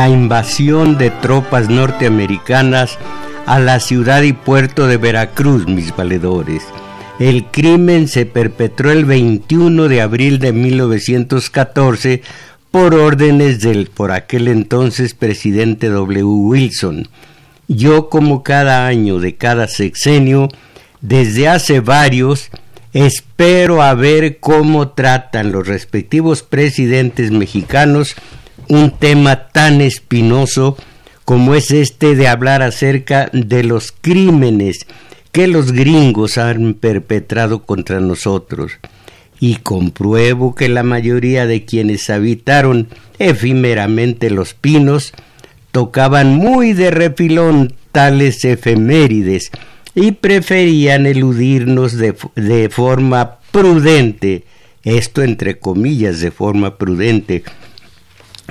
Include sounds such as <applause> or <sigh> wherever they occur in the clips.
La invasión de tropas norteamericanas a la ciudad y puerto de Veracruz, mis valedores. El crimen se perpetró el 21 de abril de 1914 por órdenes del por aquel entonces presidente W. Wilson. Yo como cada año de cada sexenio, desde hace varios, espero a ver cómo tratan los respectivos presidentes mexicanos un tema tan espinoso como es este de hablar acerca de los crímenes que los gringos han perpetrado contra nosotros. Y compruebo que la mayoría de quienes habitaron efímeramente los pinos tocaban muy de refilón tales efemérides y preferían eludirnos de, de forma prudente, esto entre comillas de forma prudente,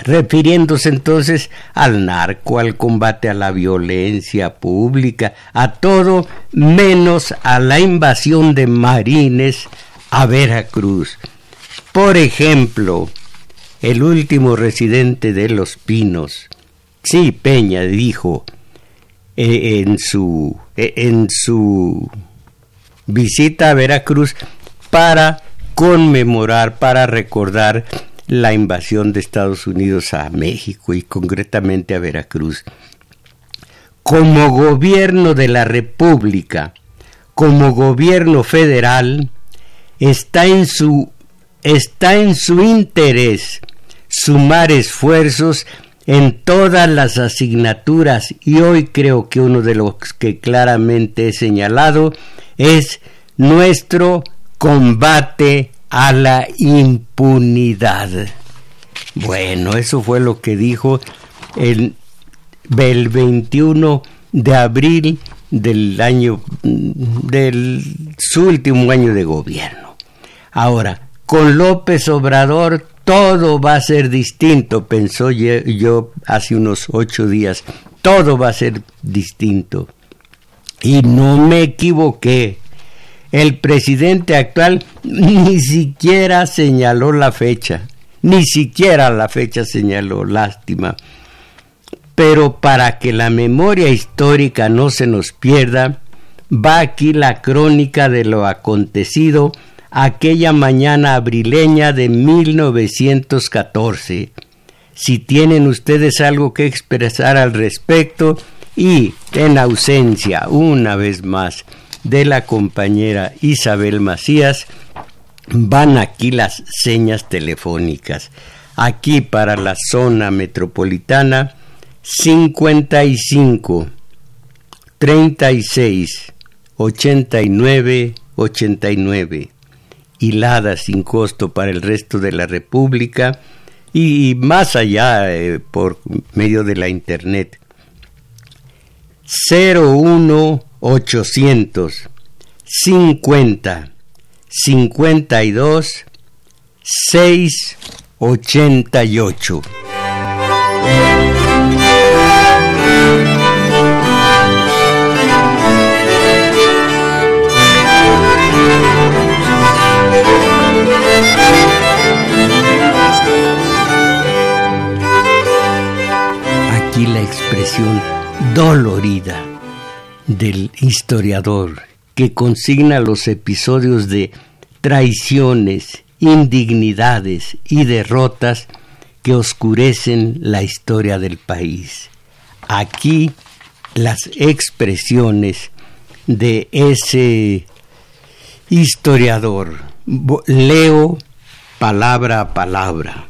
refiriéndose entonces al narco, al combate a la violencia pública, a todo menos a la invasión de marines a Veracruz. Por ejemplo, el último residente de Los Pinos, sí, Peña, dijo eh, en, su, eh, en su visita a Veracruz para conmemorar, para recordar la invasión de Estados Unidos a México y concretamente a Veracruz. Como gobierno de la República, como gobierno federal, está en su, está en su interés sumar esfuerzos en todas las asignaturas y hoy creo que uno de los que claramente he señalado es nuestro combate a la impunidad. Bueno, eso fue lo que dijo el, el 21 de abril del año del su último año de gobierno. Ahora, con López Obrador todo va a ser distinto, pensó yo hace unos ocho días, todo va a ser distinto. Y no me equivoqué. El presidente actual ni siquiera señaló la fecha, ni siquiera la fecha señaló, lástima. Pero para que la memoria histórica no se nos pierda, va aquí la crónica de lo acontecido aquella mañana abrileña de 1914. Si tienen ustedes algo que expresar al respecto y en ausencia, una vez más, de la compañera Isabel Macías, van aquí las señas telefónicas. Aquí para la zona metropolitana 55 36 89 89 hilada sin costo para el resto de la República y más allá eh, por medio de la internet. 01 800 50 52 688. Aquí la expresión dolorida del historiador que consigna los episodios de traiciones, indignidades y derrotas que oscurecen la historia del país. Aquí las expresiones de ese historiador. Leo palabra a palabra.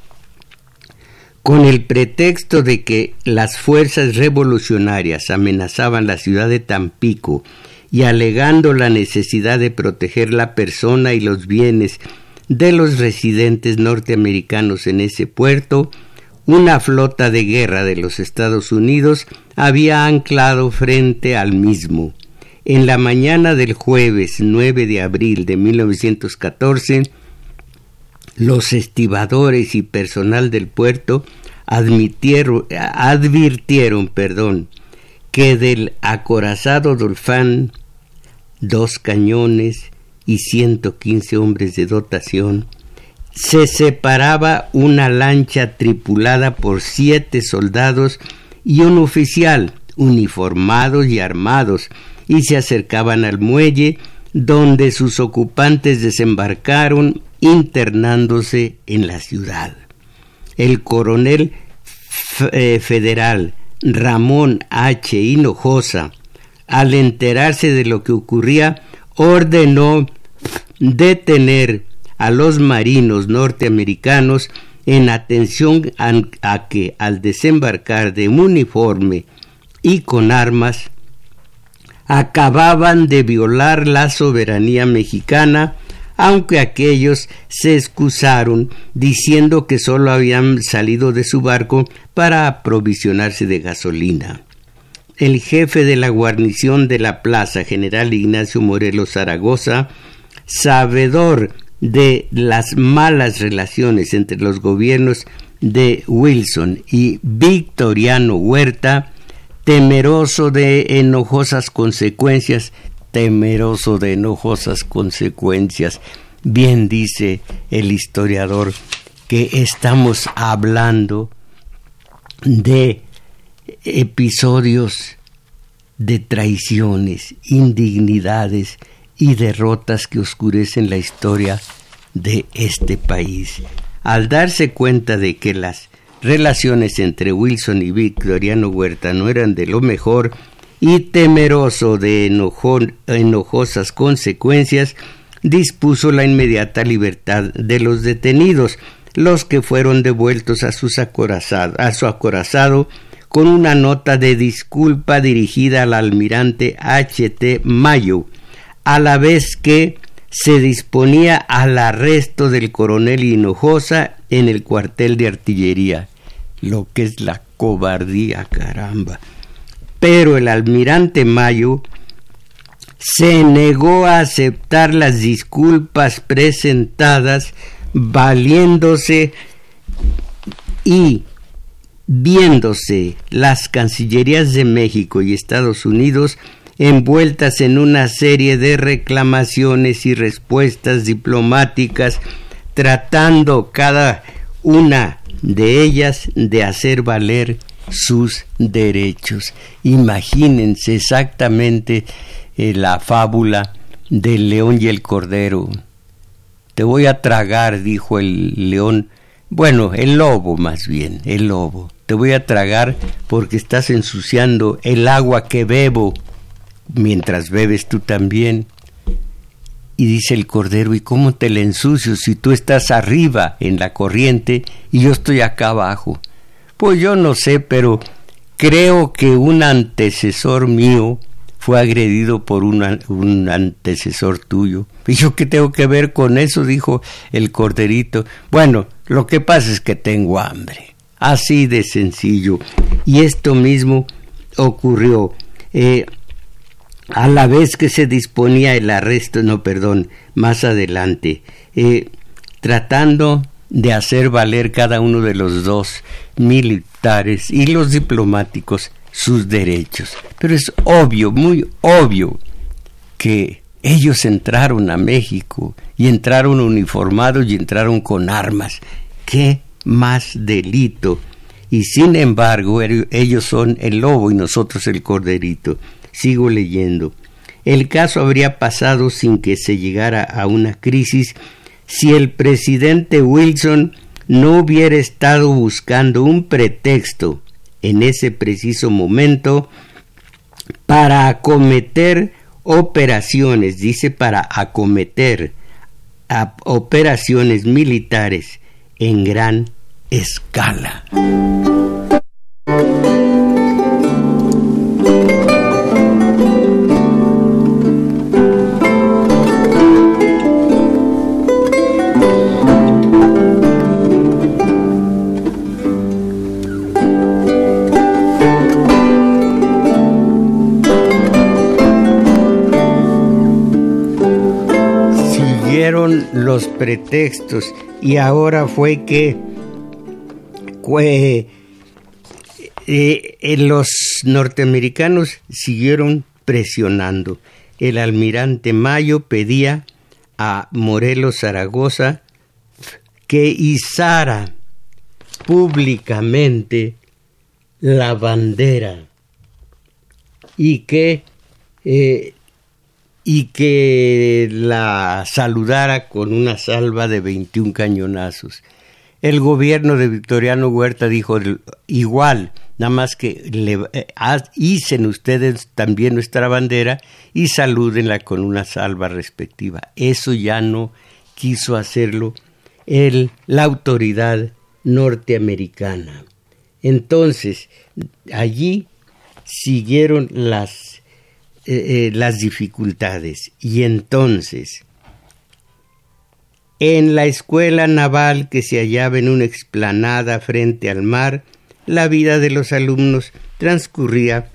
Con el pretexto de que las fuerzas revolucionarias amenazaban la ciudad de Tampico y alegando la necesidad de proteger la persona y los bienes de los residentes norteamericanos en ese puerto, una flota de guerra de los Estados Unidos había anclado frente al mismo. En la mañana del jueves 9 de abril de 1914, los estibadores y personal del puerto advirtieron perdón, que del acorazado Dolfán, dos cañones y 115 hombres de dotación, se separaba una lancha tripulada por siete soldados y un oficial, uniformados y armados, y se acercaban al muelle donde sus ocupantes desembarcaron internándose en la ciudad. El coronel eh, federal Ramón H. Hinojosa, al enterarse de lo que ocurría, ordenó detener a los marinos norteamericanos en atención a, que al desembarcar de uniforme y con armas acababan de violar la soberanía mexicana, aunque aquellos se excusaron diciendo que sólo habían salido de su barco para aprovisionarse de gasolina. El jefe de la guarnición de la plaza, general Ignacio Morelos Zaragoza, sabedor de las malas relaciones entre los gobiernos de Wilson y Victoriano Huerta, temeroso de enojosas consecuencias, temeroso de enojosas consecuencias. Bien dice el historiador que estamos hablando de episodios de traiciones, indignidades y derrotas que oscurecen la historia de este país. Al darse cuenta de que las relaciones entre Wilson y Victoriano Huerta no eran de lo mejor y temeroso de enojosas consecuencias, dispuso la inmediata libertad de los detenidos, los que fueron devueltos a, sus a su acorazado con una nota de disculpa dirigida al almirante H. T. Mayo, a la vez que se disponía al arresto del coronel Hinojosa en el cuartel de artillería, lo que es la cobardía, caramba. Pero el almirante Mayo se negó a aceptar las disculpas presentadas valiéndose y viéndose las Cancillerías de México y Estados Unidos envueltas en una serie de reclamaciones y respuestas diplomáticas, tratando cada una de ellas de hacer valer sus derechos. Imagínense exactamente eh, la fábula del león y el cordero. Te voy a tragar, dijo el león, bueno, el lobo más bien, el lobo te voy a tragar porque estás ensuciando el agua que bebo, mientras bebes tú también. Y dice el cordero, ¿y cómo te le ensucio si tú estás arriba en la corriente y yo estoy acá abajo? Pues yo no sé, pero creo que un antecesor mío fue agredido por un antecesor tuyo. ¿Y yo qué tengo que ver con eso? dijo el corderito. Bueno, lo que pasa es que tengo hambre. Así de sencillo. Y esto mismo ocurrió. Eh, a la vez que se disponía el arresto, no, perdón, más adelante, eh, tratando de hacer valer cada uno de los dos militares y los diplomáticos sus derechos. Pero es obvio, muy obvio, que ellos entraron a México y entraron uniformados y entraron con armas. ¿Qué más delito y sin embargo ellos son el lobo y nosotros el corderito. Sigo leyendo. El caso habría pasado sin que se llegara a una crisis si el presidente Wilson no hubiera estado buscando un pretexto en ese preciso momento para acometer operaciones, dice para acometer operaciones militares en gran escala. Los pretextos y ahora fue que eh, los norteamericanos siguieron presionando. El almirante Mayo pedía a Morelos Zaragoza que izara públicamente la bandera y que eh, y que la saludara con una salva de 21 cañonazos. El gobierno de Victoriano Huerta dijo igual, nada más que le, eh, hicen ustedes también nuestra bandera y salúdenla con una salva respectiva. Eso ya no quiso hacerlo el, la autoridad norteamericana. Entonces, allí siguieron las, eh, eh, las dificultades. Y entonces en la escuela naval que se hallaba en una explanada frente al mar, la vida de los alumnos transcurría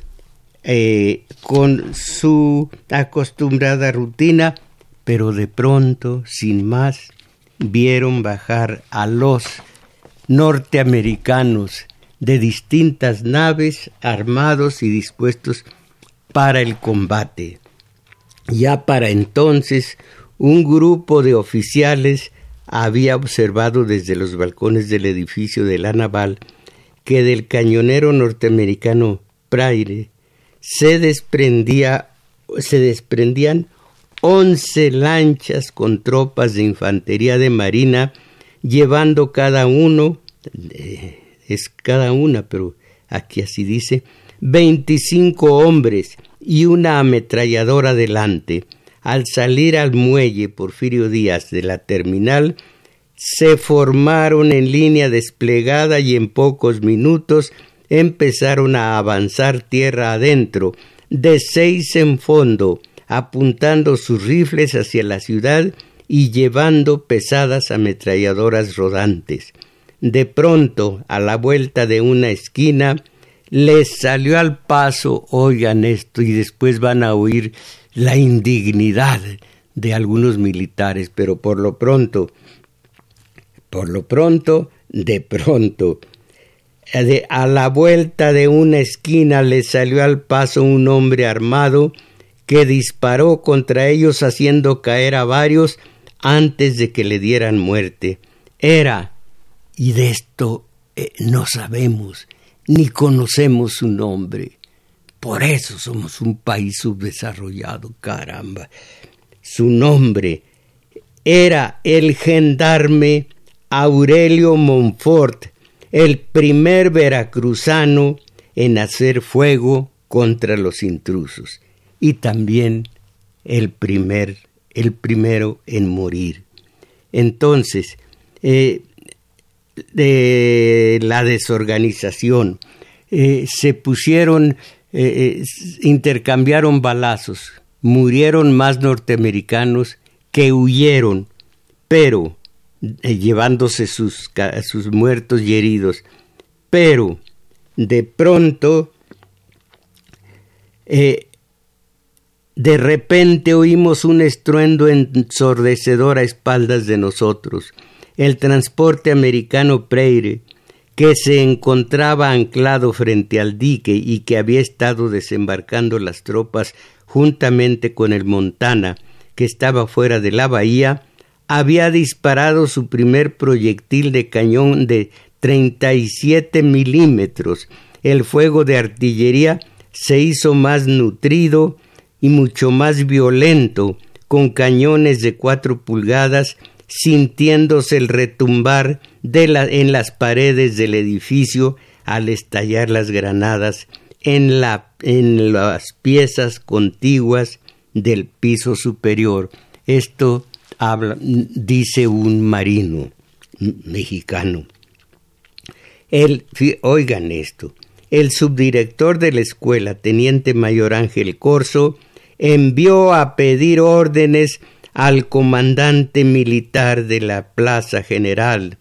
eh, con su acostumbrada rutina, pero de pronto, sin más, vieron bajar a los norteamericanos de distintas naves armados y dispuestos para el combate. Ya para entonces un grupo de oficiales había observado desde los balcones del edificio de la naval que del cañonero norteamericano Praire se desprendía se desprendían once lanchas con tropas de infantería de marina llevando cada uno eh, es cada una pero aquí así dice veinticinco hombres y una ametralladora delante al salir al muelle Porfirio Díaz de la terminal, se formaron en línea desplegada y en pocos minutos empezaron a avanzar tierra adentro, de seis en fondo, apuntando sus rifles hacia la ciudad y llevando pesadas ametralladoras rodantes. De pronto, a la vuelta de una esquina, les salió al paso, oigan esto, y después van a oír la indignidad de algunos militares, pero por lo pronto, por lo pronto, de pronto, a la vuelta de una esquina le salió al paso un hombre armado que disparó contra ellos haciendo caer a varios antes de que le dieran muerte. Era, y de esto eh, no sabemos, ni conocemos su nombre, por eso somos un país subdesarrollado, caramba. Su nombre era el gendarme Aurelio Montfort, el primer veracruzano en hacer fuego contra los intrusos y también el primer el primero en morir. Entonces, eh, de la desorganización, eh, se pusieron eh, eh, intercambiaron balazos, murieron más norteamericanos que huyeron, pero llevándose sus, sus muertos y heridos, pero de pronto de repente oímos un estruendo ensordecedor a espaldas de nosotros. El transporte americano Preire que se encontraba anclado frente al dique y que había estado desembarcando las tropas juntamente con el Montana, que estaba fuera de la bahía, había disparado su primer proyectil de cañón de 37 milímetros. El fuego de artillería se hizo más nutrido y mucho más violento, con cañones de cuatro pulgadas, sintiéndose el retumbar de la, en las paredes del edificio al estallar las granadas en, la, en las piezas contiguas del piso superior. Esto habla, dice un marino mexicano. El, oigan esto, el subdirector de la escuela, teniente mayor Ángel Corso, envió a pedir órdenes al comandante militar de la Plaza General,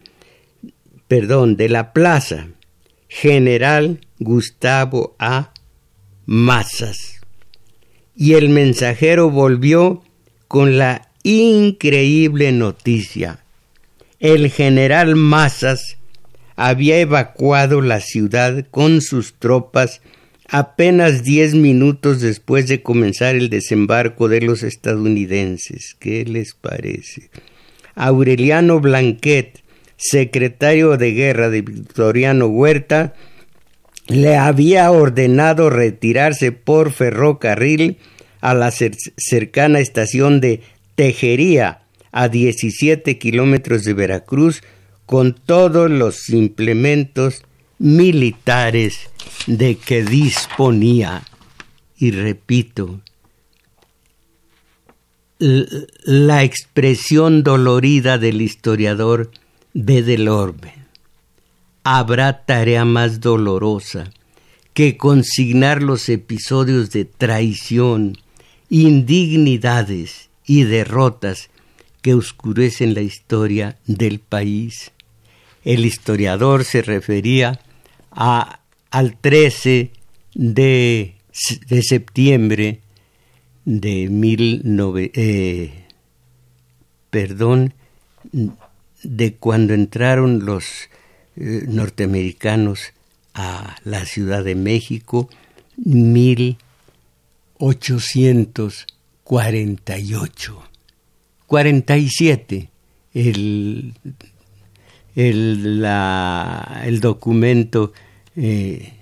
perdón, de la Plaza General Gustavo A. Mazas. Y el mensajero volvió con la increíble noticia. El general Mazas había evacuado la ciudad con sus tropas apenas diez minutos después de comenzar el desembarco de los estadounidenses. ¿Qué les parece? Aureliano Blanquet, secretario de guerra de Victoriano Huerta, le había ordenado retirarse por ferrocarril a la cercana estación de Tejería, a 17 kilómetros de Veracruz, con todos los implementos militares de que disponía. Y repito, la expresión dolorida del historiador B. del Orbe. Habrá tarea más dolorosa que consignar los episodios de traición, indignidades y derrotas que oscurecen la historia del país. El historiador se refería a, al 13 de, de septiembre de mil eh, perdón, de cuando entraron los eh, norteamericanos a la Ciudad de México, 1848. 47 el, el, la, el documento eh,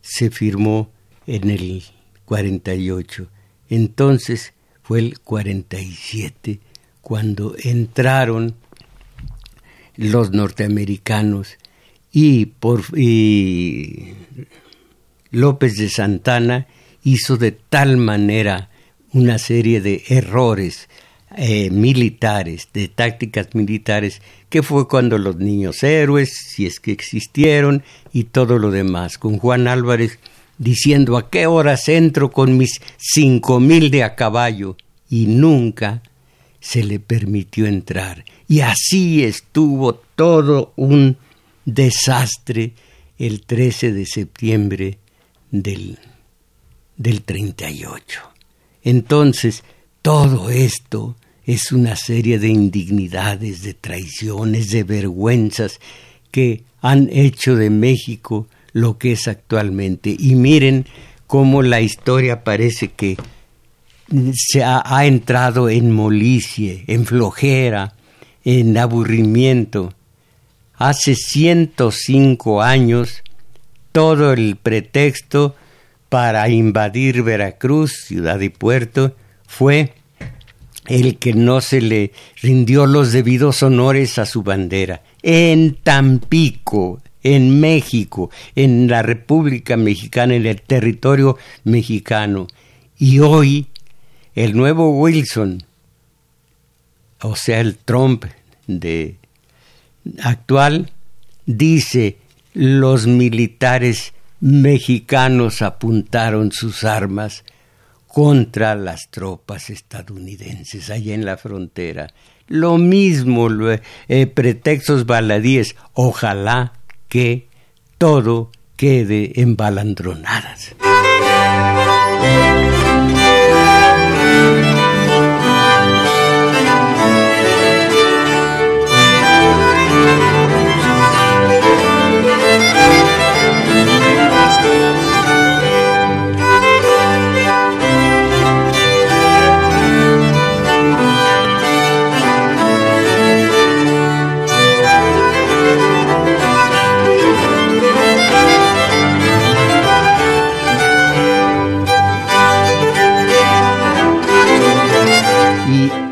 se firmó en el 48. Entonces fue el 47 cuando entraron los norteamericanos y, López de Santana hizo de tal manera una serie de errores eh, militares, de tácticas militares, que fue cuando los niños héroes, si es que existieron, y todo lo demás, con Juan Álvarez diciendo a qué horas entro con mis cinco mil de a caballo, y nunca se le permitió entrar. Y así estuvo todo un desastre el 13 de septiembre del, del 38. Entonces, todo esto es una serie de indignidades, de traiciones, de vergüenzas que han hecho de México lo que es actualmente. Y miren cómo la historia parece que se ha, entrado en molicie, en flojera, en aburrimiento. Hace 105 años, todo el pretexto para invadir Veracruz, ciudad y puerto, fue el que no se le rindió los debidos honores a su bandera. En Tampico, en México, en la República Mexicana, en el territorio mexicano. Y hoy el nuevo Wilson, o sea, el Trump de actual, dice los militares mexicanos apuntaron sus armas contra las tropas estadounidenses allá en la frontera. Lo mismo, eh, pretextos baladíes, ojalá que todo quede en balandronadas.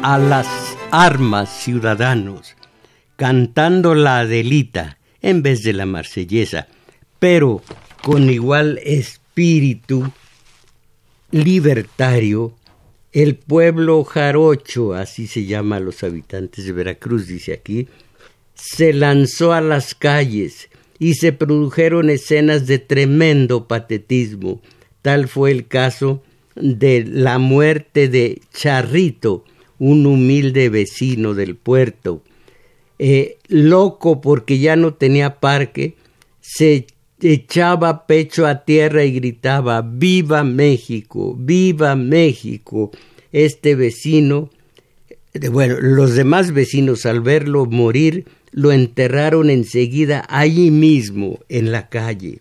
A las armas ciudadanos, cantando la Adelita en vez de la marsellesa, pero con igual espíritu libertario, el pueblo jarocho, así se llama a los habitantes de Veracruz, dice aquí, se lanzó a las calles y se produjeron escenas de tremendo patetismo. Tal fue el caso de la muerte de Charrito, un humilde vecino del puerto. Eh, loco porque ya no tenía parque, se echaba pecho a tierra y gritaba Viva México, viva México. Este vecino, eh, bueno, los demás vecinos al verlo morir lo enterraron enseguida allí mismo en la calle.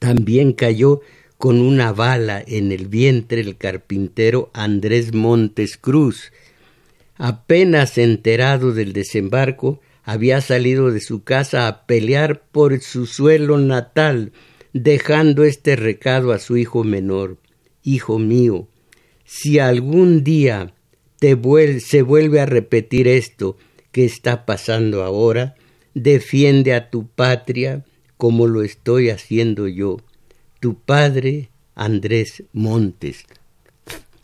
También cayó con una bala en el vientre el carpintero Andrés Montes Cruz. Apenas enterado del desembarco, había salido de su casa a pelear por su suelo natal, dejando este recado a su hijo menor. Hijo mío, si algún día te se vuelve a repetir esto que está pasando ahora, defiende a tu patria como lo estoy haciendo yo tu padre Andrés Montes.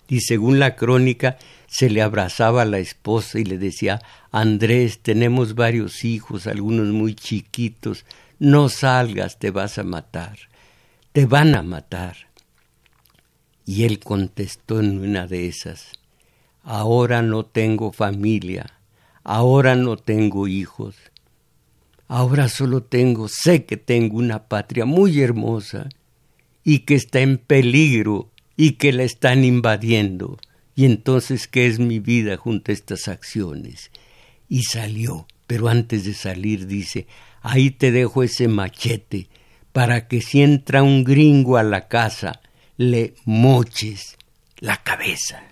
Y según la crónica, se le abrazaba a la esposa y le decía, Andrés, tenemos varios hijos, algunos muy chiquitos, no salgas, te vas a matar, te van a matar. Y él contestó en una de esas, ahora no tengo familia, ahora no tengo hijos, ahora solo tengo, sé que tengo una patria muy hermosa, y que está en peligro y que la están invadiendo. Y entonces, ¿qué es mi vida junto a estas acciones? Y salió, pero antes de salir dice, ahí te dejo ese machete para que si entra un gringo a la casa, le moches la cabeza.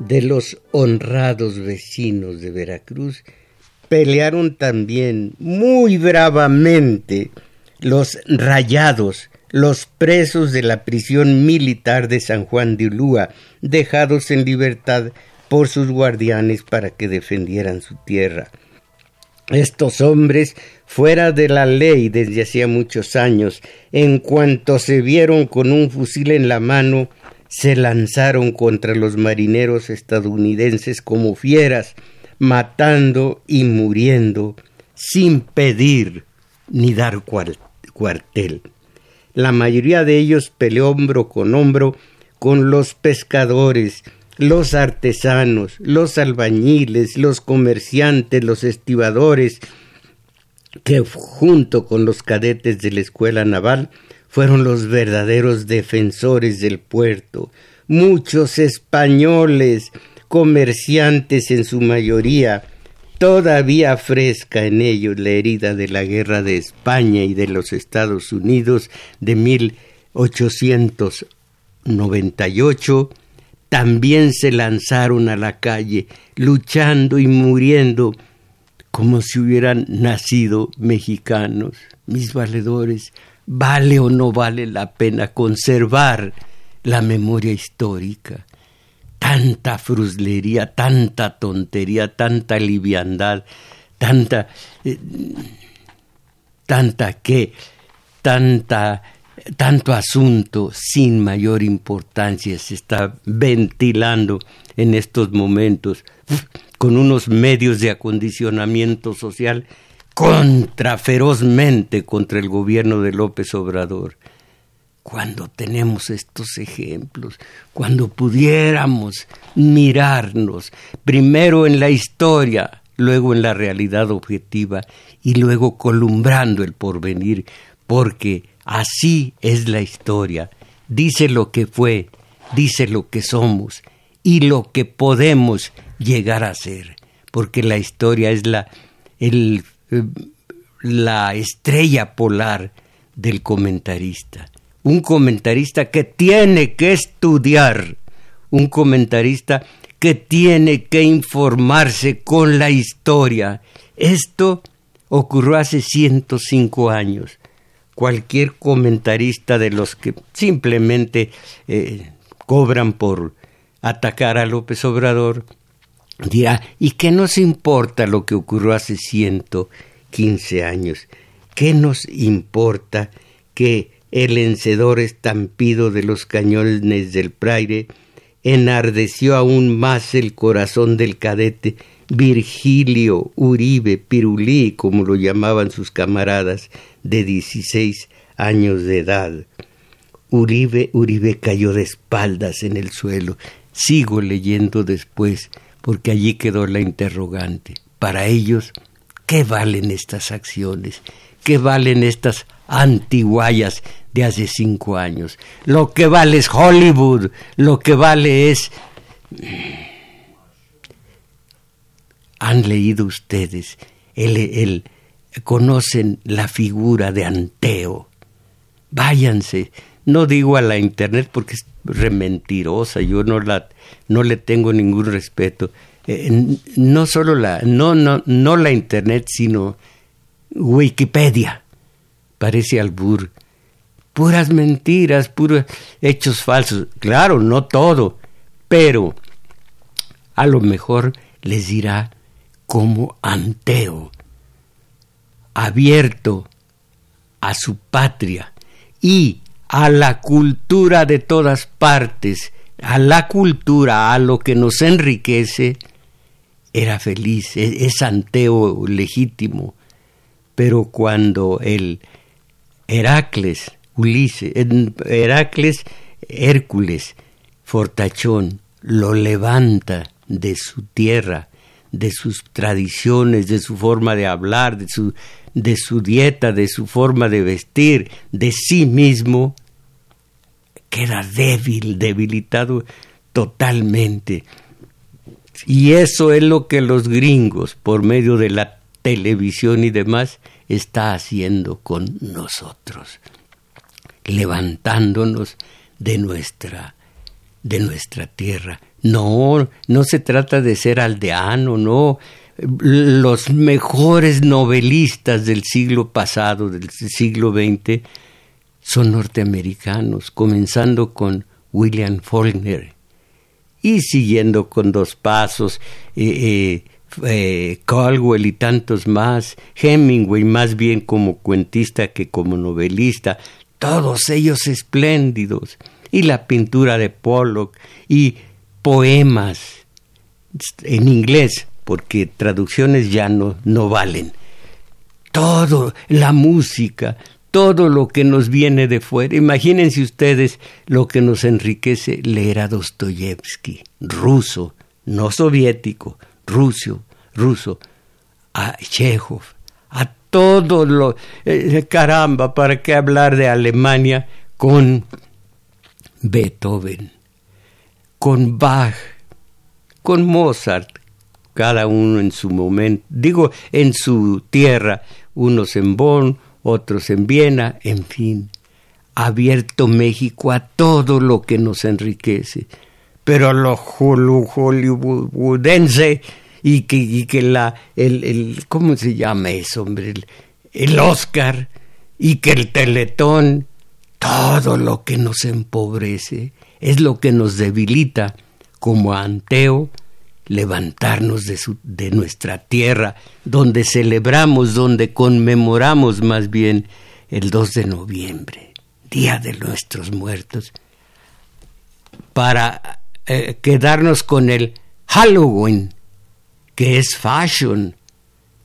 De los honrados vecinos de Veracruz, pelearon también muy bravamente los rayados, los presos de la prisión militar de San Juan de Ulúa, dejados en libertad por sus guardianes para que defendieran su tierra. Estos hombres, fuera de la ley desde hacía muchos años, en cuanto se vieron con un fusil en la mano, se lanzaron contra los marineros estadounidenses como fieras, matando y muriendo sin pedir ni dar cuartel. La mayoría de ellos peleó hombro con hombro con los pescadores, los artesanos, los albañiles, los comerciantes, los estibadores, que junto con los cadetes de la escuela naval fueron los verdaderos defensores del puerto. Muchos españoles, comerciantes en su mayoría, todavía fresca en ellos la herida de la guerra de España y de los Estados Unidos de 1898, también se lanzaron a la calle, luchando y muriendo como si hubieran nacido mexicanos, mis valedores, vale o no vale la pena conservar la memoria histórica. Tanta fruslería, tanta tontería, tanta liviandad, tanta... Eh, tanta que, tanta, tanto asunto sin mayor importancia se está ventilando en estos momentos con unos medios de acondicionamiento social contra ferozmente contra el gobierno de López Obrador. Cuando tenemos estos ejemplos, cuando pudiéramos mirarnos primero en la historia, luego en la realidad objetiva y luego columbrando el porvenir, porque así es la historia. Dice lo que fue, dice lo que somos y lo que podemos llegar a ser, porque la historia es la el la estrella polar del comentarista. Un comentarista que tiene que estudiar, un comentarista que tiene que informarse con la historia. Esto ocurrió hace 105 años. Cualquier comentarista de los que simplemente eh, cobran por atacar a López Obrador dirá, ¿y qué nos importa lo que ocurrió hace 115 años? ¿Qué nos importa que el encedor estampido de los cañones del Praire enardeció aún más el corazón del cadete Virgilio Uribe Pirulí, como lo llamaban sus camaradas, de 16 años de edad. Uribe, Uribe cayó de espaldas en el suelo. Sigo leyendo después, porque allí quedó la interrogante. Para ellos, ¿qué valen estas acciones? ¿Qué valen estas antiguayas de hace cinco años? Lo que vale es Hollywood, lo que vale es han leído ustedes, conocen la figura de Anteo. Váyanse, no digo a la internet porque rementirosa, yo no la no le tengo ningún respeto. Eh, no solo la no no no la internet, sino Wikipedia. Parece albur. Puras mentiras, puros hechos falsos. Claro, no todo, pero a lo mejor les dirá como Anteo, abierto a su patria y a la cultura de todas partes, a la cultura, a lo que nos enriquece, era feliz, e-, es, Anteo legítimo. Pero cuando el Heracles, Ulises, Heracles, Hércules, Fortachón, lo levanta de su tierra, de sus tradiciones, de su forma de hablar, de su, de su dieta, de su forma de vestir, de sí mismo, queda débil, debilitado totalmente. Y eso es lo que los gringos, por medio de la televisión y demás, está haciendo con nosotros, levantándonos de nuestra, de nuestra tierra, no, no se trata de ser aldeano, no. Los mejores novelistas del siglo pasado, del siglo XX, son norteamericanos, comenzando con William Faulkner y siguiendo con dos pasos, eh, eh, eh, Caldwell y tantos más, Hemingway más bien como cuentista que como novelista, todos ellos espléndidos, y la pintura de Pollock y poemas en inglés, porque traducciones ya no, no valen. Todo, la música, todo lo que nos viene de fuera. Imagínense ustedes lo que nos enriquece leer a Dostoyevsky, ruso, no soviético, ruso, ruso, a Chekhov, a todo lo... Eh, caramba, ¿para qué hablar de Alemania con Beethoven? con Bach, con Mozart, cada uno en su momento, digo, en su tierra, unos en Bonn, otros en Viena, en fin, abierto México a todo lo que nos enriquece, pero lo hollywoodense y que, y que la, el, el, ¿cómo se llama eso, hombre? El, el Oscar y que el Teletón, todo lo que nos empobrece es lo que nos debilita como Anteo levantarnos de, su, de nuestra tierra, donde celebramos, donde conmemoramos más bien el 2 de noviembre, Día de nuestros muertos, para eh, quedarnos con el Halloween, que es fashion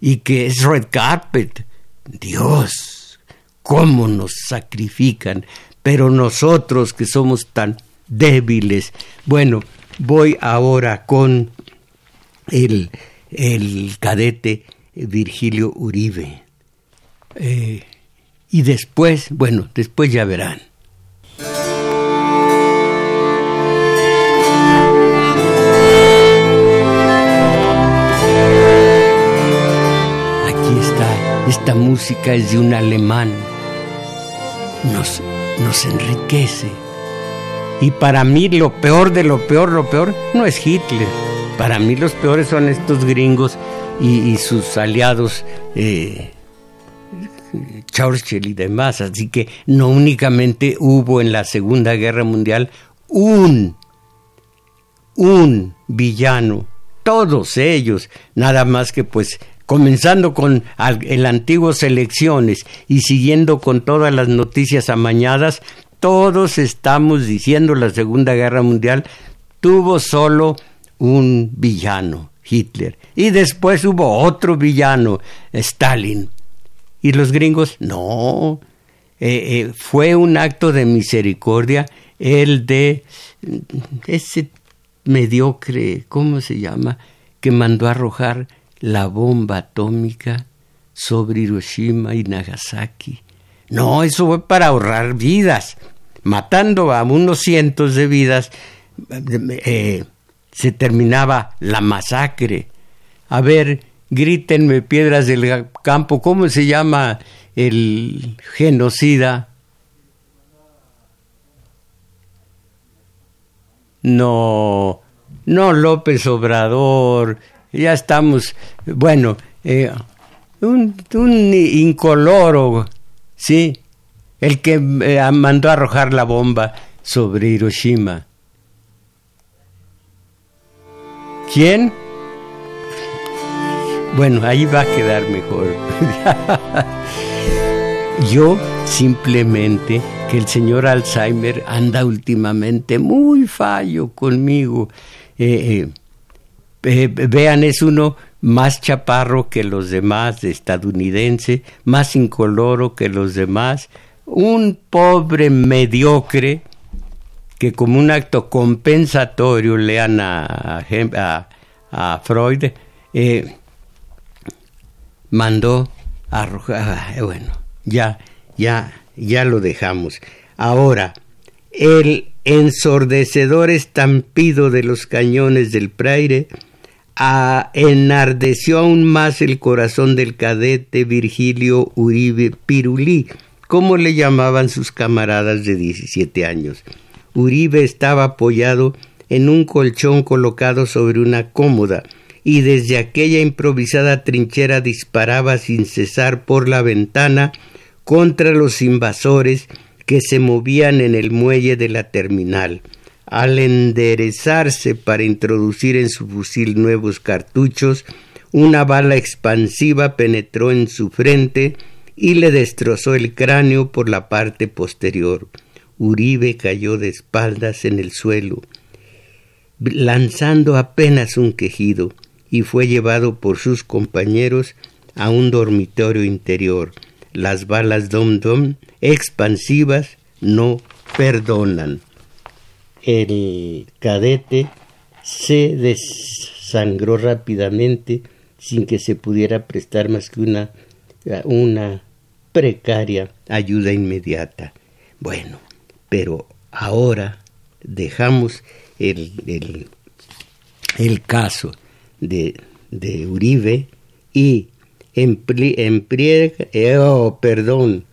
y que es red carpet. Dios, cómo nos sacrifican, pero nosotros que somos tan débiles. Bueno, voy ahora con el, el cadete Virgilio Uribe. Eh, y después, bueno, después ya verán. Aquí está esta música es de un alemán. Nos, nos enriquece. Y para mí lo peor de lo peor, lo peor, no es Hitler. Para mí los peores son estos gringos y, sus aliados eh, Churchill y demás. Así que no únicamente hubo en la Segunda Guerra Mundial un, un villano, todos ellos, nada más que pues comenzando con el antiguo elecciones y siguiendo con todas las noticias amañadas, todos estamos diciendo la Segunda Guerra Mundial tuvo solo un villano, Hitler, y después hubo otro villano, Stalin. Y los gringos, no, eh, eh, fue un acto de misericordia el de ese mediocre, ¿cómo se llama?, que mandó arrojar la bomba atómica sobre Hiroshima y Nagasaki. No, eso fue para ahorrar vidas. Matando a unos cientos de vidas, eh, se terminaba la masacre. A ver, grítenme piedras del campo, ¿cómo se llama el genocida? No, no López Obrador, ya estamos, bueno, eh, un, un, incoloro, sí, el que eh, mandó a arrojar la bomba sobre Hiroshima. ¿Quién? Bueno, ahí va a quedar mejor. <laughs> Yo simplemente que el señor Alzheimer anda últimamente muy fallo conmigo. Eh, eh, vean, es uno más chaparro que los demás, estadounidense, más incoloro que los demás, un pobre mediocre que como un acto compensatorio lean a, a, Freud, eh, mandó arrojar, bueno, ya, ya, ya lo dejamos. Ahora, el ensordecedor estampido de los cañones del Praire a, enardeció aún más el corazón del cadete Virgilio Uribe Pirulí, como le llamaban sus camaradas de 17 años. Uribe estaba apoyado en un colchón colocado sobre una cómoda, y desde aquella improvisada trinchera disparaba sin cesar por la ventana contra los invasores que se movían en el muelle de la terminal. Al enderezarse para introducir en su fusil nuevos cartuchos, una bala expansiva penetró en su frente y le destrozó el cráneo por la parte posterior. Uribe cayó de espaldas en el suelo, lanzando apenas un quejido, y fue llevado por sus compañeros a un dormitorio interior. Las balas Dom Dom expansivas no perdonan. El cadete se desangró rápidamente sin que se pudiera prestar más que una, una precaria ayuda inmediata. Bueno, pero ahora dejamos el, el, caso de, de, Uribe y en, eh, oh, perdón,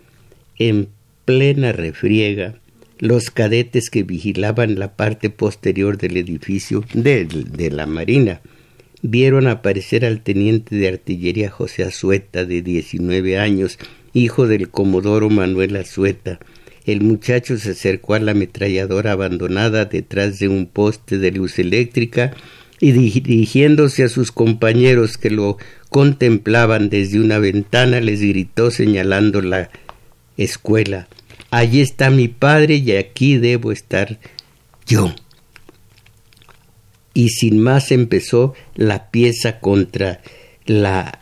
en plena refriega los cadetes que vigilaban la parte posterior del edificio de, de, la Marina. Vieron aparecer al teniente de artillería José Azueta, de 19 años, hijo del comodoro Manuel Azueta, el muchacho se acercó a la ametralladora abandonada detrás de un poste de luz eléctrica y dirigiéndose a sus compañeros que lo contemplaban desde una ventana les gritó señalando la escuela Allí está mi padre y aquí debo estar yo. Y sin más empezó la pieza contra la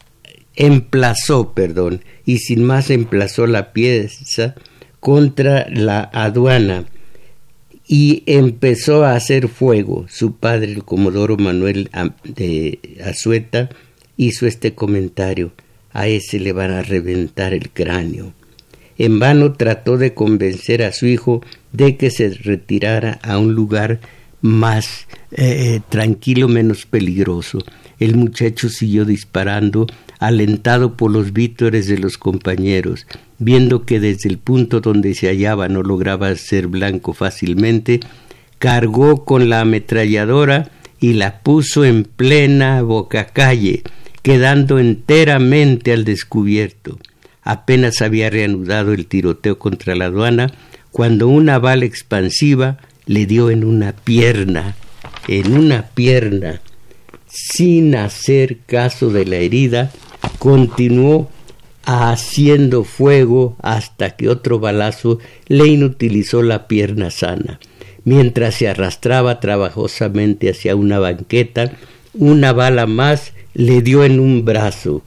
emplazó, perdón, y sin más emplazó la pieza contra la aduana y empezó a hacer fuego. Su padre, el comodoro Manuel de Azueta, hizo este comentario. A ese le van a reventar el cráneo. En vano trató de convencer a su hijo de que se retirara a un lugar más eh, tranquilo, menos peligroso. El muchacho siguió disparando, alentado por los vítores de los compañeros. Viendo que desde el punto donde se hallaba no lograba ser blanco fácilmente, cargó con la ametralladora y la puso en plena boca calle, quedando enteramente al descubierto. Apenas había reanudado el tiroteo contra la aduana cuando una bala expansiva le dio en una pierna, en una pierna, sin hacer caso de la herida, continuó haciendo fuego hasta que otro balazo le inutilizó la pierna sana. Mientras se arrastraba trabajosamente hacia una banqueta, una bala más le dio en un brazo.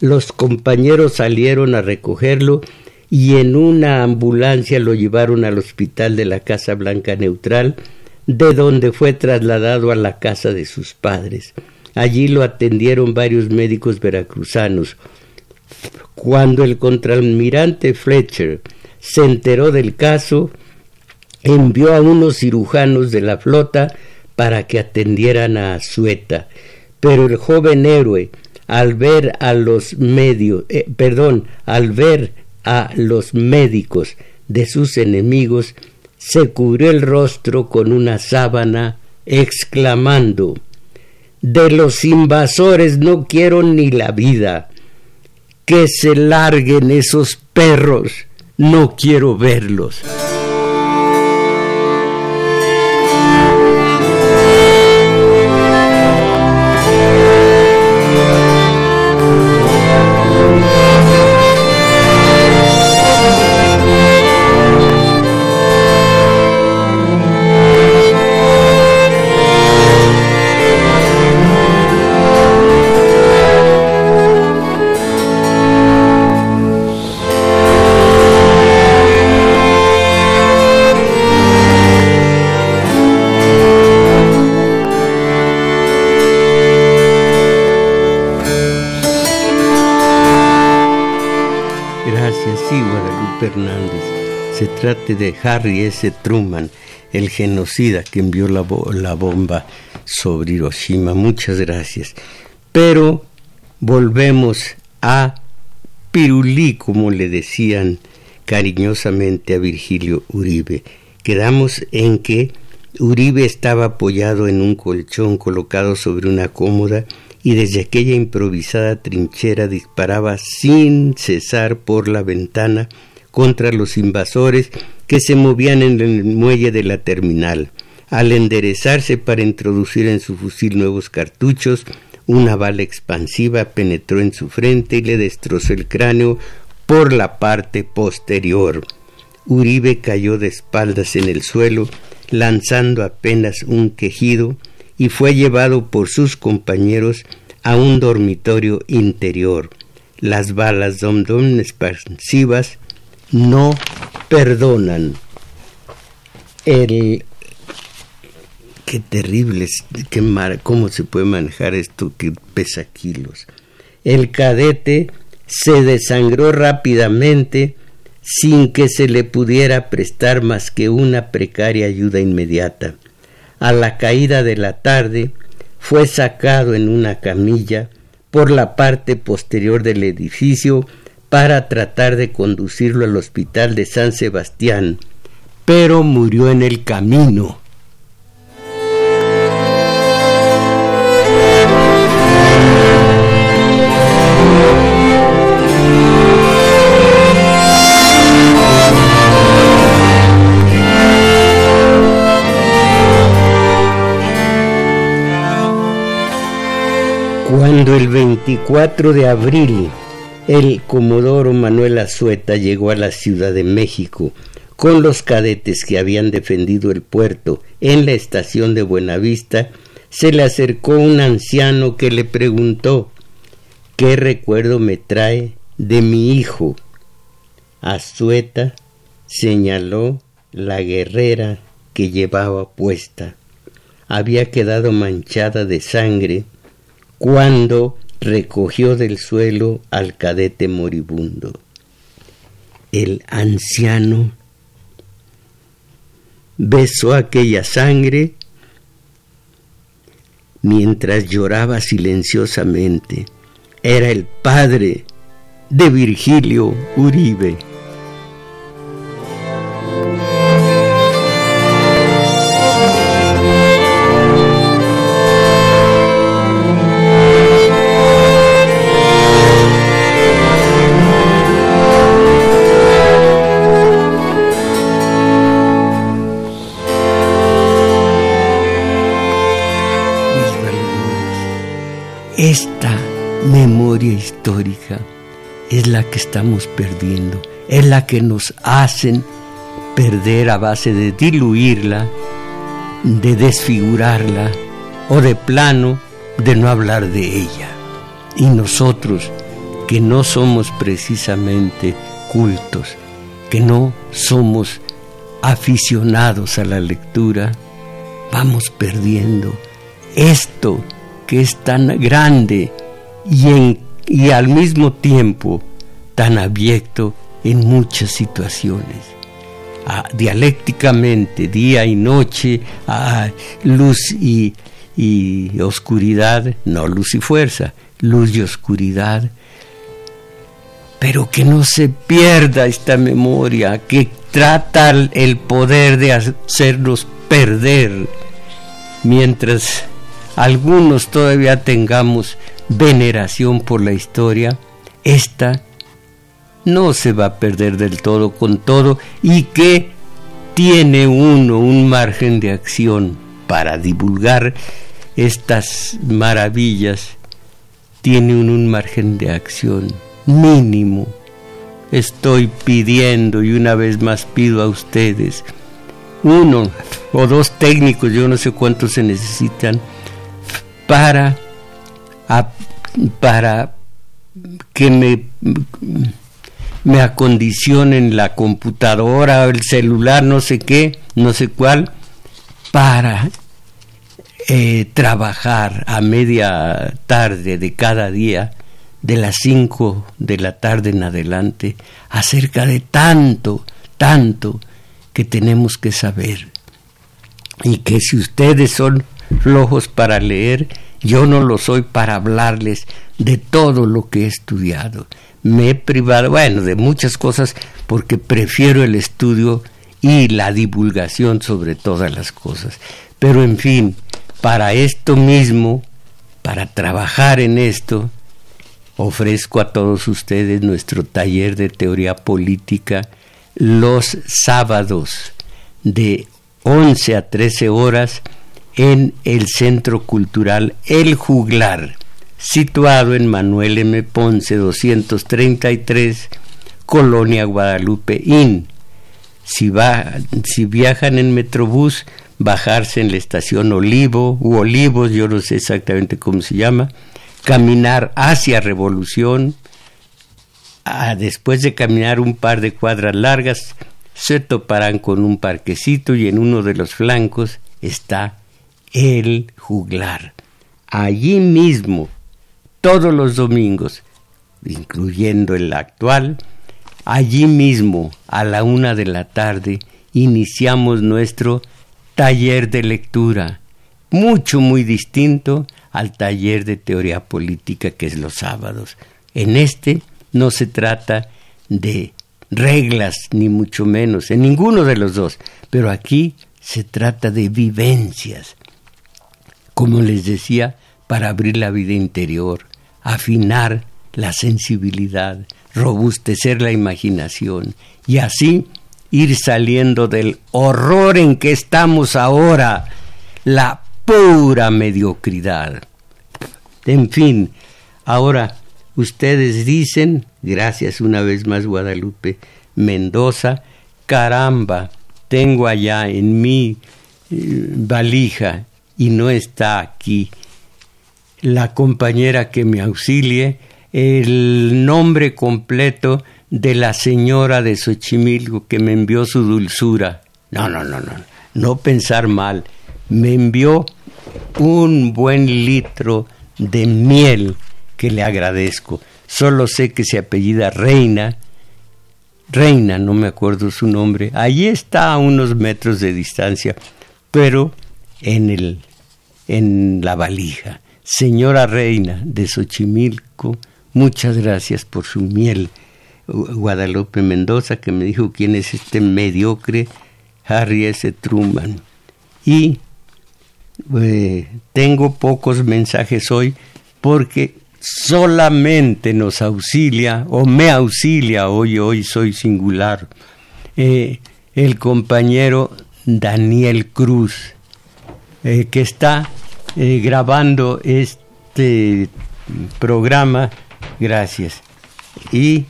Los compañeros salieron a recogerlo y en una ambulancia lo llevaron al hospital de la Casa Blanca Neutral, de donde fue trasladado a la casa de sus padres. Allí lo atendieron varios médicos veracruzanos. Cuando el contraalmirante Fletcher se enteró del caso, envió a unos cirujanos de la flota para que atendieran a Azueta. Pero el joven héroe, al ver a los medios, eh, perdón, al ver a los médicos de sus enemigos, se cubrió el rostro con una sábana, exclamando De los invasores no quiero ni la vida. Que se larguen esos perros. No quiero verlos. Trate de Harry S. Truman, el genocida que envió la, la bomba sobre Hiroshima. Muchas gracias. Pero volvemos a Pirulí, como le decían cariñosamente a Virgilio Uribe. Quedamos en que Uribe estaba apoyado en un colchón colocado sobre una cómoda y desde aquella improvisada trinchera disparaba sin cesar por la ventana contra los invasores que se movían en el muelle de la terminal. Al enderezarse para introducir en su fusil nuevos cartuchos, una bala expansiva penetró en su frente y le destrozó el cráneo por la parte posterior. Uribe cayó de espaldas en el suelo, lanzando apenas un quejido, y fue llevado por sus compañeros a un dormitorio interior. Las balas dom, -dom expansivas no perdonan. El qué terrible qué cómo se puede manejar esto que pesa kilos. El cadete se desangró rápidamente sin que se le pudiera prestar más que una precaria ayuda inmediata. A la caída de la tarde fue sacado en una camilla por la parte posterior del edificio para tratar de conducirlo al hospital de San Sebastián, pero murió en el camino. Cuando el 24 de abril el comodoro Manuel Azueta llegó a la Ciudad de México con los cadetes que habían defendido el puerto en la estación de Buenavista, se le acercó un anciano que le preguntó ¿Qué recuerdo me trae de mi hijo? Azueta señaló la guerrera que llevaba puesta. Había quedado manchada de sangre cuando recogió del suelo al cadete moribundo. El anciano besó aquella sangre mientras lloraba silenciosamente. Era el padre de Virgilio Uribe. La que estamos perdiendo, es la que nos hacen perder a base de diluirla, de desfigurarla o de plano de no hablar de ella. Y nosotros, que no somos precisamente cultos, que no somos aficionados a la lectura, vamos perdiendo esto que es tan grande y, y al mismo tiempo tan abierto en muchas situaciones. dialécticamente, día y noche, luz y, y oscuridad, no luz y fuerza, luz y oscuridad, pero que no se pierda esta memoria, que trata el poder de hacernos perder mientras algunos todavía tengamos veneración por la historia, esta no se va a perder del todo con todo y que tiene uno un margen de acción para divulgar estas maravillas, tiene uno un margen de acción mínimo. Estoy pidiendo y una vez más pido a ustedes, uno o dos técnicos, yo no sé cuántos se necesitan, para, para que me, me acondicionen la computadora, el celular, no sé qué, no sé cuál, para eh, trabajar a media tarde de cada día, de las 5 de la tarde en adelante, acerca de tanto, tanto que tenemos que saber. Y que si ustedes son flojos para leer, yo no lo soy para hablarles de todo lo que he estudiado. Me he privado, bueno, de muchas cosas porque prefiero el estudio y la divulgación sobre todas las cosas. Pero en fin, para esto mismo, para trabajar en esto, ofrezco a todos ustedes nuestro taller de teoría política los sábados de 11 a 13 horas en el Centro Cultural El Juglar, situado en Manuel M. Ponce 233, Colonia Guadalupe Inn. Si, viajan en Metrobús, bajarse en la estación Olivo u Olivos, yo no sé exactamente cómo se llama, caminar hacia Revolución, después de caminar un par de cuadras largas, se toparán con un parquecito y en uno de los flancos está el juglar. Allí mismo, todos los domingos, incluyendo el actual, allí mismo, a la una de la tarde, iniciamos nuestro taller de lectura, mucho, muy distinto al taller de teoría política que es los sábados. En este no se trata de reglas, ni mucho menos, en ninguno de los dos, pero aquí se trata de vivencias, como les decía, para abrir la vida interior, afinar la sensibilidad, robustecer la imaginación y así ir saliendo del horror en que estamos ahora, la pura mediocridad. En fin, ahora ustedes dicen, gracias una vez más Guadalupe Mendoza, caramba, tengo allá en mi eh, valija y no está aquí la compañera que me auxilie el nombre completo de la señora de Xochimilco que me envió su dulzura. No, no, no, no, no pensar mal. Me envió un buen litro de miel que le agradezco. Solo sé que se apellida Reina. Reina, no me acuerdo su nombre. Allí está a unos metros de distancia, pero en el en la valija. Señora Reina de Xochimilco, muchas gracias por su miel. Guadalupe Mendoza, que me dijo quién es este mediocre Harry S. Truman. Y eh, tengo pocos mensajes hoy porque solamente nos auxilia o me auxilia, hoy, hoy soy singular, eh, el compañero Daniel Cruz, eh, que está eh, grabando este programa, gracias, y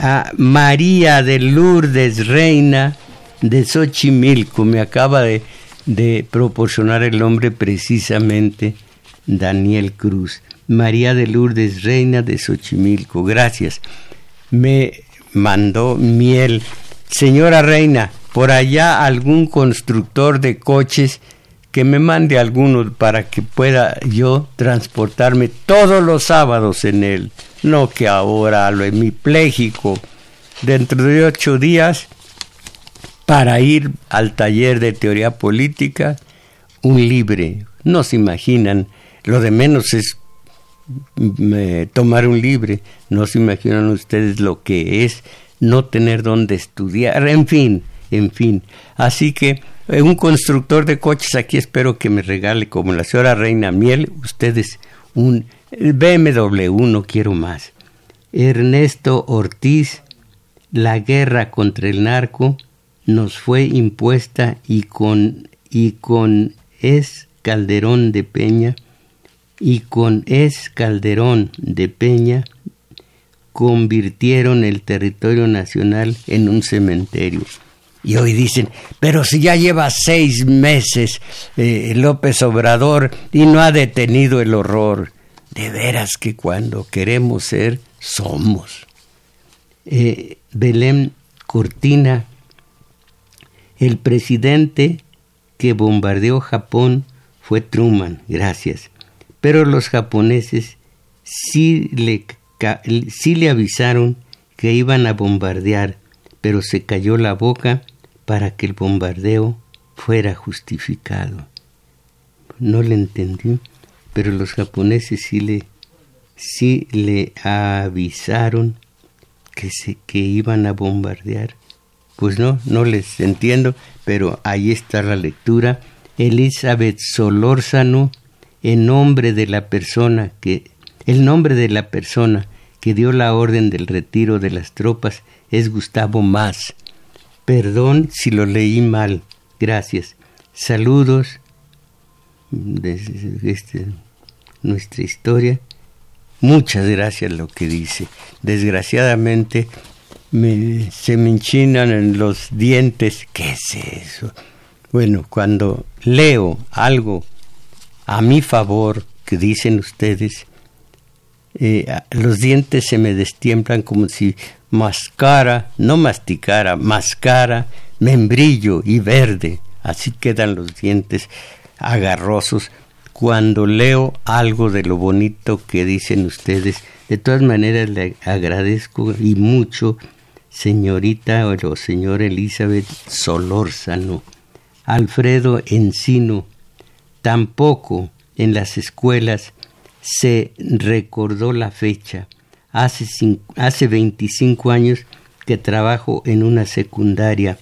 a María de Lourdes Reina de Xochimilco, me acaba de, de proporcionar el nombre precisamente Daniel Cruz. María de Lourdes, reina de Xochimilco, gracias. Me mandó miel. Señora reina, por allá algún constructor de coches que me mande alguno para que pueda yo transportarme todos los sábados en él. No que ahora lo hemipléjico. Dentro de ocho días, para ir al taller de teoría política, un libre. No se imaginan, lo de menos es tomar un libre. No se imaginan ustedes lo que es no tener dónde estudiar, en fin, en fin. Así que eh, un constructor de coches aquí espero que me regale como la señora Reina Miel, ustedes un BMW, no quiero más. Ernesto Ortiz, la guerra contra el narco nos fue impuesta y con, y con es Calderón de Peña y con Es Calderón de Peña convirtieron el territorio nacional en un cementerio. Y hoy dicen, pero si ya lleva seis meses eh, López Obrador y no ha detenido el horror. De veras que cuando queremos ser, somos. Eh, Belén Cortina, el presidente que bombardeó Japón fue Truman, gracias pero los japoneses sí le, le avisaron que iban a bombardear, pero se cayó la boca para que el bombardeo fuera justificado. No le entendí, pero los japoneses sí le, sí le avisaron que, se, que iban a bombardear. Pues no, no les entiendo, pero ahí está la lectura. Elizabeth Solórzano en nombre de la persona que el nombre de la persona que dio la orden del retiro de las tropas es Gustavo Más. Perdón si lo leí mal. Gracias. Saludos desde este, nuestra historia. Muchas gracias lo que dice. Desgraciadamente se me enchinan en los dientes. ¿Qué es eso? Bueno, cuando leo algo a mi favor, que dicen ustedes, eh, los dientes se me destiemplan como si mascara, no masticara, mascara, membrillo y verde. Así quedan los dientes agarrosos cuando leo algo de lo bonito que dicen ustedes. De todas maneras le agradezco y mucho, señorita o señor Elizabeth Solórzano, Alfredo Encino, Tampoco en las escuelas se recordó la fecha. Hace, hace 25 años que trabajo en una secundaria.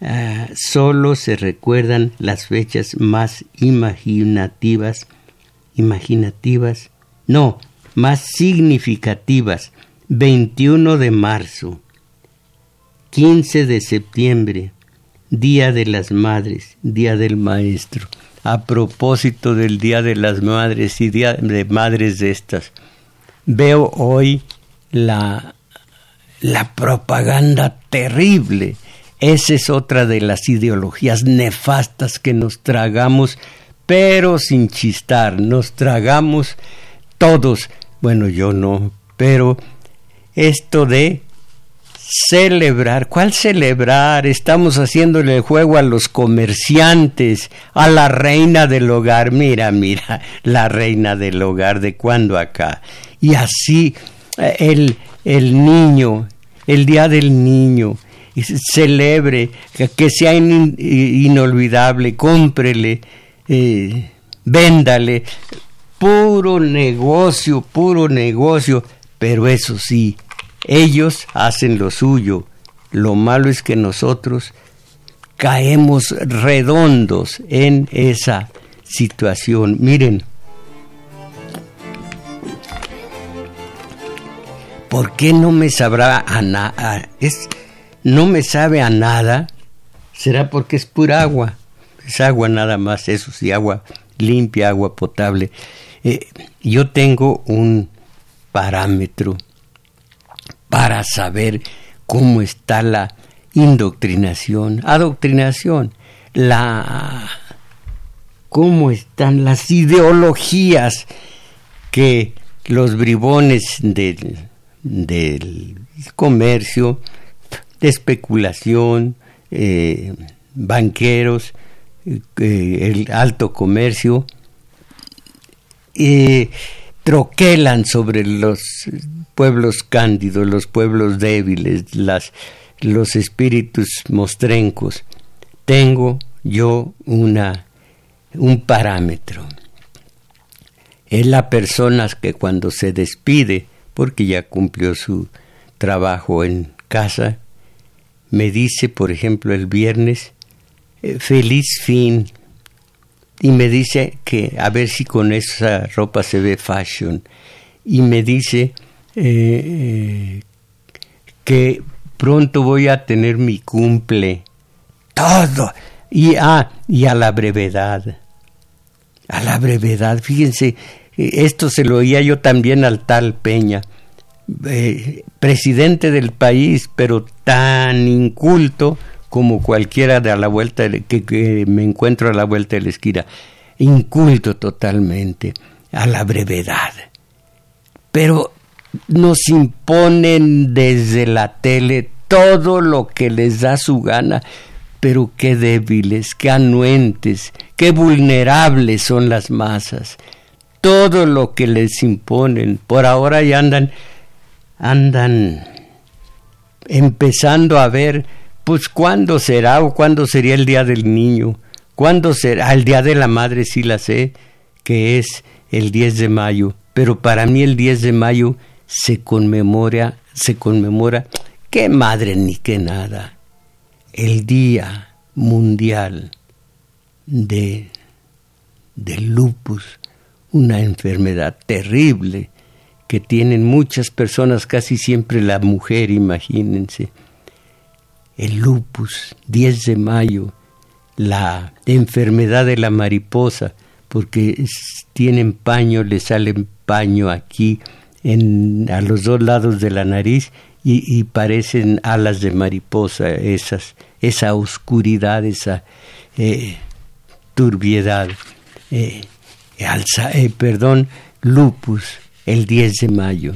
Ah, solo se recuerdan las fechas más imaginativas, imaginativas, no, más significativas. 21 de marzo, 15 de septiembre, Día de las Madres, Día del Maestro a propósito del Día de las Madres y Día de Madres de estas. Veo hoy la, la propaganda terrible. Esa es otra de las ideologías nefastas que nos tragamos, pero sin chistar. Nos tragamos todos. Bueno, yo no, pero esto de celebrar. ¿Cuál celebrar? Estamos haciéndole el juego a los comerciantes, a la reina del hogar. Mira, mira, la reina del hogar, ¿de cuándo acá? Y así eh, el, el niño, el día del niño, celebre, que sea inolvidable, cómprele. Eh, véndale, puro negocio, puro negocio, pero eso sí, ellos hacen lo suyo. Lo malo es que nosotros caemos redondos en esa situación. Miren, ¿por qué no me sabrá a nada? No me sabe a nada. ¿Será porque es pura agua? Es agua nada más, eso sí, agua limpia, agua potable. Eh, yo tengo un parámetro para saber cómo está la indoctrinación, adoctrinación, la cómo están las ideologías que los bribones del, del comercio, de especulación, eh, banqueros, eh, el alto comercio, eh, troquelan sobre los pueblos cándidos, los pueblos débiles, las, los espíritus mostrencos. Tengo yo una, un parámetro. Es la persona que cuando se despide, porque ya cumplió su trabajo en casa, me dice, por ejemplo, el viernes, eh, feliz fin, y me dice que a ver si con esa ropa se ve fashion y me dice eh, eh, que pronto voy a tener mi cumple. Todo. Y ah y a la brevedad. A la brevedad fíjense eh, esto se lo oía yo también al tal Peña presidente del país pero tan inculto como cualquiera de a la vuelta que, me encuentro a la vuelta de la esquina, inculto totalmente a la brevedad. Pero nos imponen desde la tele todo lo que les da su gana, pero qué débiles, qué anuentes, qué vulnerables son las masas. Todo lo que les imponen, por ahora ya andan, andan empezando a ver pues ¿cuándo será o cuándo sería el Día del Niño? ¿Cuándo será? El Día de la Madre sí la sé, que es el 10 de mayo, pero para mí el 10 de mayo se conmemora, se conmemora, qué madre ni qué nada, el Día Mundial de del lupus, una enfermedad terrible que tienen muchas personas, casi siempre la mujer, imagínense. El lupus, 10 de mayo, la enfermedad de la mariposa, porque tienen paño, le salen paño aquí en, a los dos lados de la nariz y, parecen alas de mariposa, esas, esa oscuridad, esa eh, turbiedad. Eh, alza, eh, perdón, lupus, el 10 de mayo.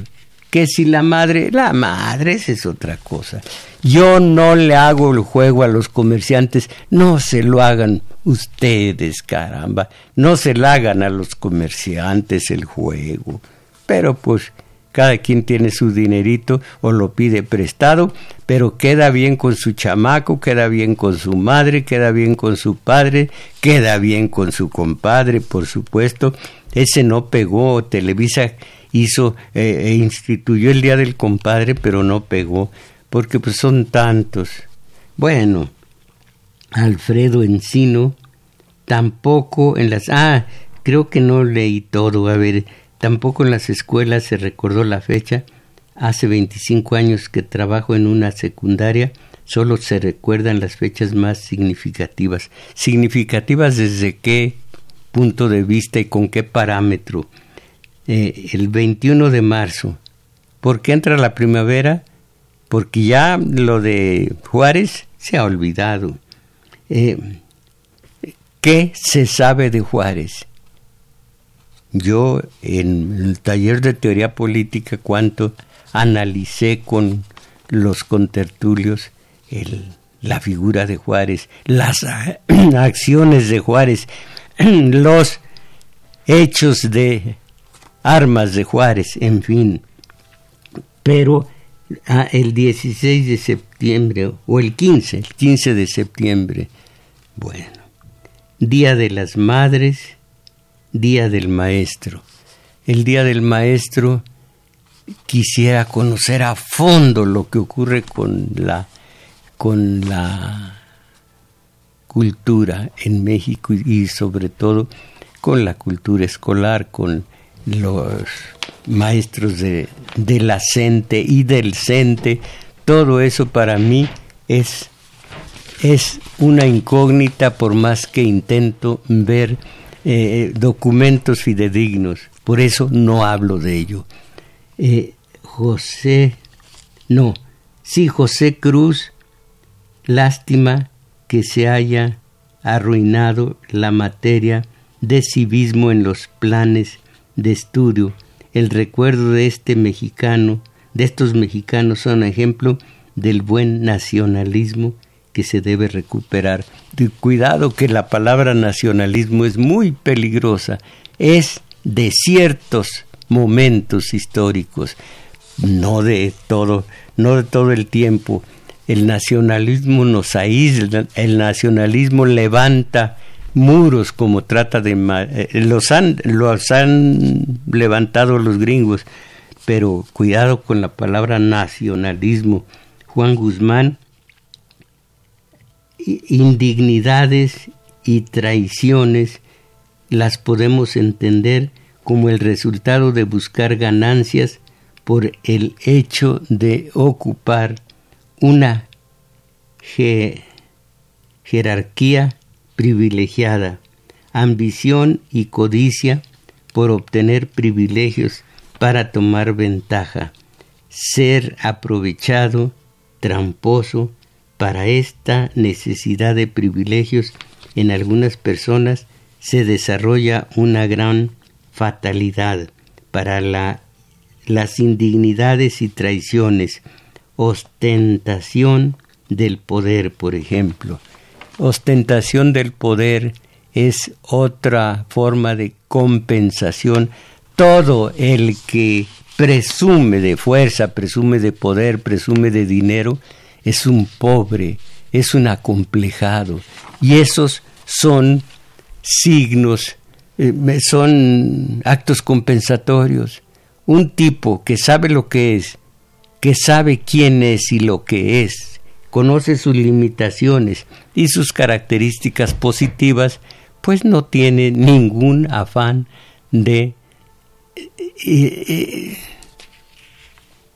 Que si la madre, la madre, esa es otra cosa. Yo no le hago el juego a los comerciantes, no se lo hagan ustedes, caramba, no se lo hagan a los comerciantes el juego. Pero pues cada quien tiene su dinerito o lo pide prestado, pero queda bien con su chamaco, queda bien con su madre, queda bien con su padre, queda bien con su compadre, por supuesto. Ese no pegó, Televisa hizo eh, e instituyó el Día del Compadre, pero no pegó porque pues son tantos. Bueno, Alfredo Encino, tampoco en las... Ah, creo que no leí todo, a ver, tampoco en las escuelas se recordó la fecha. Hace 25 años que trabajo en una secundaria, solo se recuerdan las fechas más significativas. ¿Significativas desde qué punto de vista y con qué parámetro? Eh, el 21 de marzo, porque entra la primavera, porque ya lo de Juárez se ha olvidado. Eh, ¿Qué se sabe de Juárez? Yo en el taller de teoría política, cuánto analicé con los contertulios el, la figura de Juárez, las <clears throat> acciones de Juárez, <clears throat> los hechos de armas de Juárez, en fin. Pero Ah, el 16 de septiembre o el 15, el 15 de septiembre. Bueno, Día de las Madres Día del Maestro. El Día del Maestro quisiera conocer a fondo lo que ocurre con la, con la cultura en México y sobre todo con la cultura escolar, con los maestros de, de la y del CENTE. Todo eso para mí es, es una incógnita por más que intento ver eh, documentos fidedignos. Por eso no hablo de ello. Eh, José, no, sí, José Cruz, lástima que se haya arruinado la materia de civismo en los planes de estudio. El recuerdo de este mexicano, de estos mexicanos son ejemplo del buen nacionalismo que se debe recuperar. Cuidado que la palabra nacionalismo es muy peligrosa. Es de ciertos momentos históricos no de todo, no de todo el tiempo. El nacionalismo nos aísla, el nacionalismo levanta muros como trata de eh, los han los han levantado los gringos, pero cuidado con la palabra nacionalismo. Juan Guzmán indignidades y traiciones las podemos entender como el resultado de buscar ganancias por el hecho de ocupar una jerarquía privilegiada, ambición y codicia por obtener privilegios para tomar ventaja, ser aprovechado, tramposo, para esta necesidad de privilegios en algunas personas se desarrolla una gran fatalidad para la las indignidades y traiciones, ostentación del poder, por ejemplo. Ostentación del poder es otra forma de compensación. Todo el que presume de fuerza, presume de poder, presume de dinero, es un pobre, es un acomplejado. Y esos son signos, eh, son actos compensatorios un tipo que sabe lo que es, que sabe quién es y lo que es, conoce sus limitaciones y sus características positivas, pues no tiene ningún afán de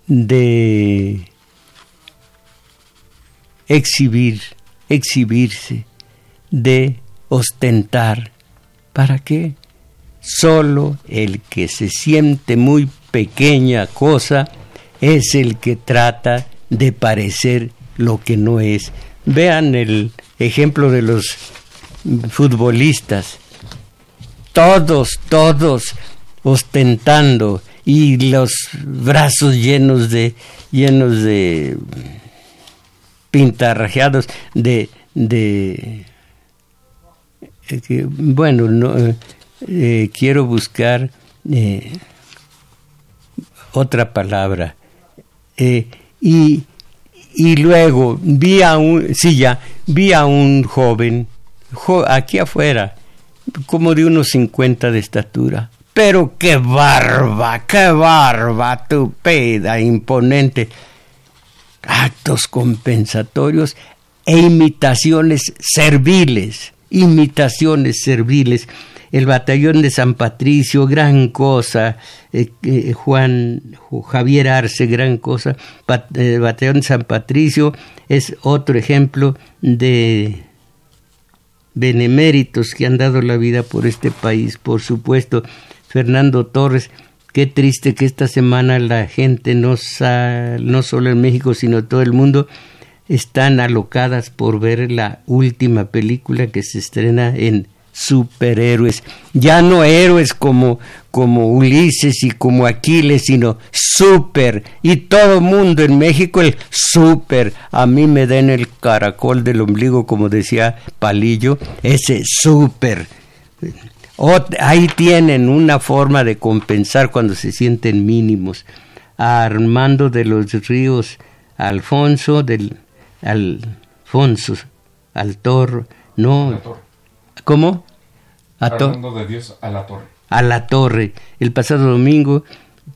de exhibir, exhibirse, de ostentar. ¿Para qué? Solo el que se siente muy pequeña cosa es el que trata de parecer lo que no es. Vean el ejemplo de los futbolistas. Todos, todos ostentando y los brazos llenos de llenos de pintarrajeados de de eh, bueno no eh, quiero buscar eh, otra palabra. Eh, y, y, luego vi a un, sí, ya, vi a un joven, aquí afuera, como de unos 50 de estatura. Pero qué barba, qué barba, tupeda, imponente. Actos compensatorios e imitaciones serviles, imitaciones serviles. El batallón de San Patricio, gran cosa, eh, eh, Juan Javier Arce, gran cosa, el eh, batallón de San Patricio es otro ejemplo de beneméritos que han dado la vida por este país, por supuesto, Fernando Torres, qué triste que esta semana la gente no, no solo en México, sino todo el mundo, están alocadas por ver la última película que se estrena en superhéroes, ya no héroes como, como Ulises y como Aquiles, sino super, y todo mundo en México el super, a mí me den el caracol del ombligo, como decía Palillo, ese super. Ahí tienen una forma de compensar cuando se sienten mínimos. Armando de los Ríos Alfonso, del Alfonso, Altor, no, ¿cómo? A de Dios a la torre. A la torre. El pasado domingo,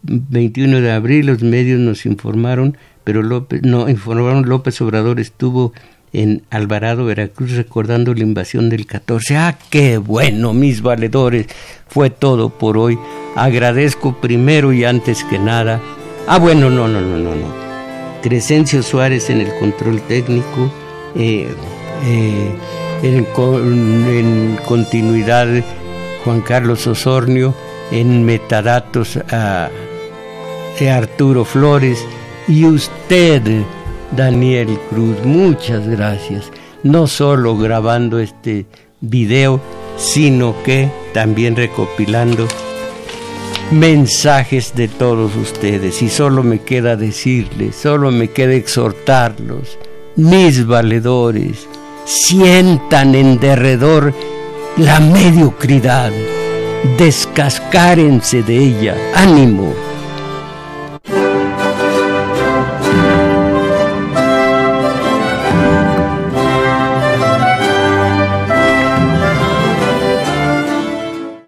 21 de abril, los medios nos informaron, pero López, no, informaron López Obrador estuvo en Alvarado, Veracruz, recordando la invasión del 14. Ah, qué bueno, mis valedores. Fue todo por hoy. Agradezco primero y antes que nada. Ah, bueno, no, no, no, no, no. Crescencio Suárez en el control técnico. Eh, eh, en, continuidad Juan Carlos Osornio, en metadatos a, a Arturo Flores y usted Daniel Cruz. Muchas gracias. No solo grabando este video, sino que también recopilando mensajes de todos ustedes. Y solo me queda decirles, solo me queda exhortarlos, mis valedores, sientan en derredor la mediocridad, descascárense de ella, ánimo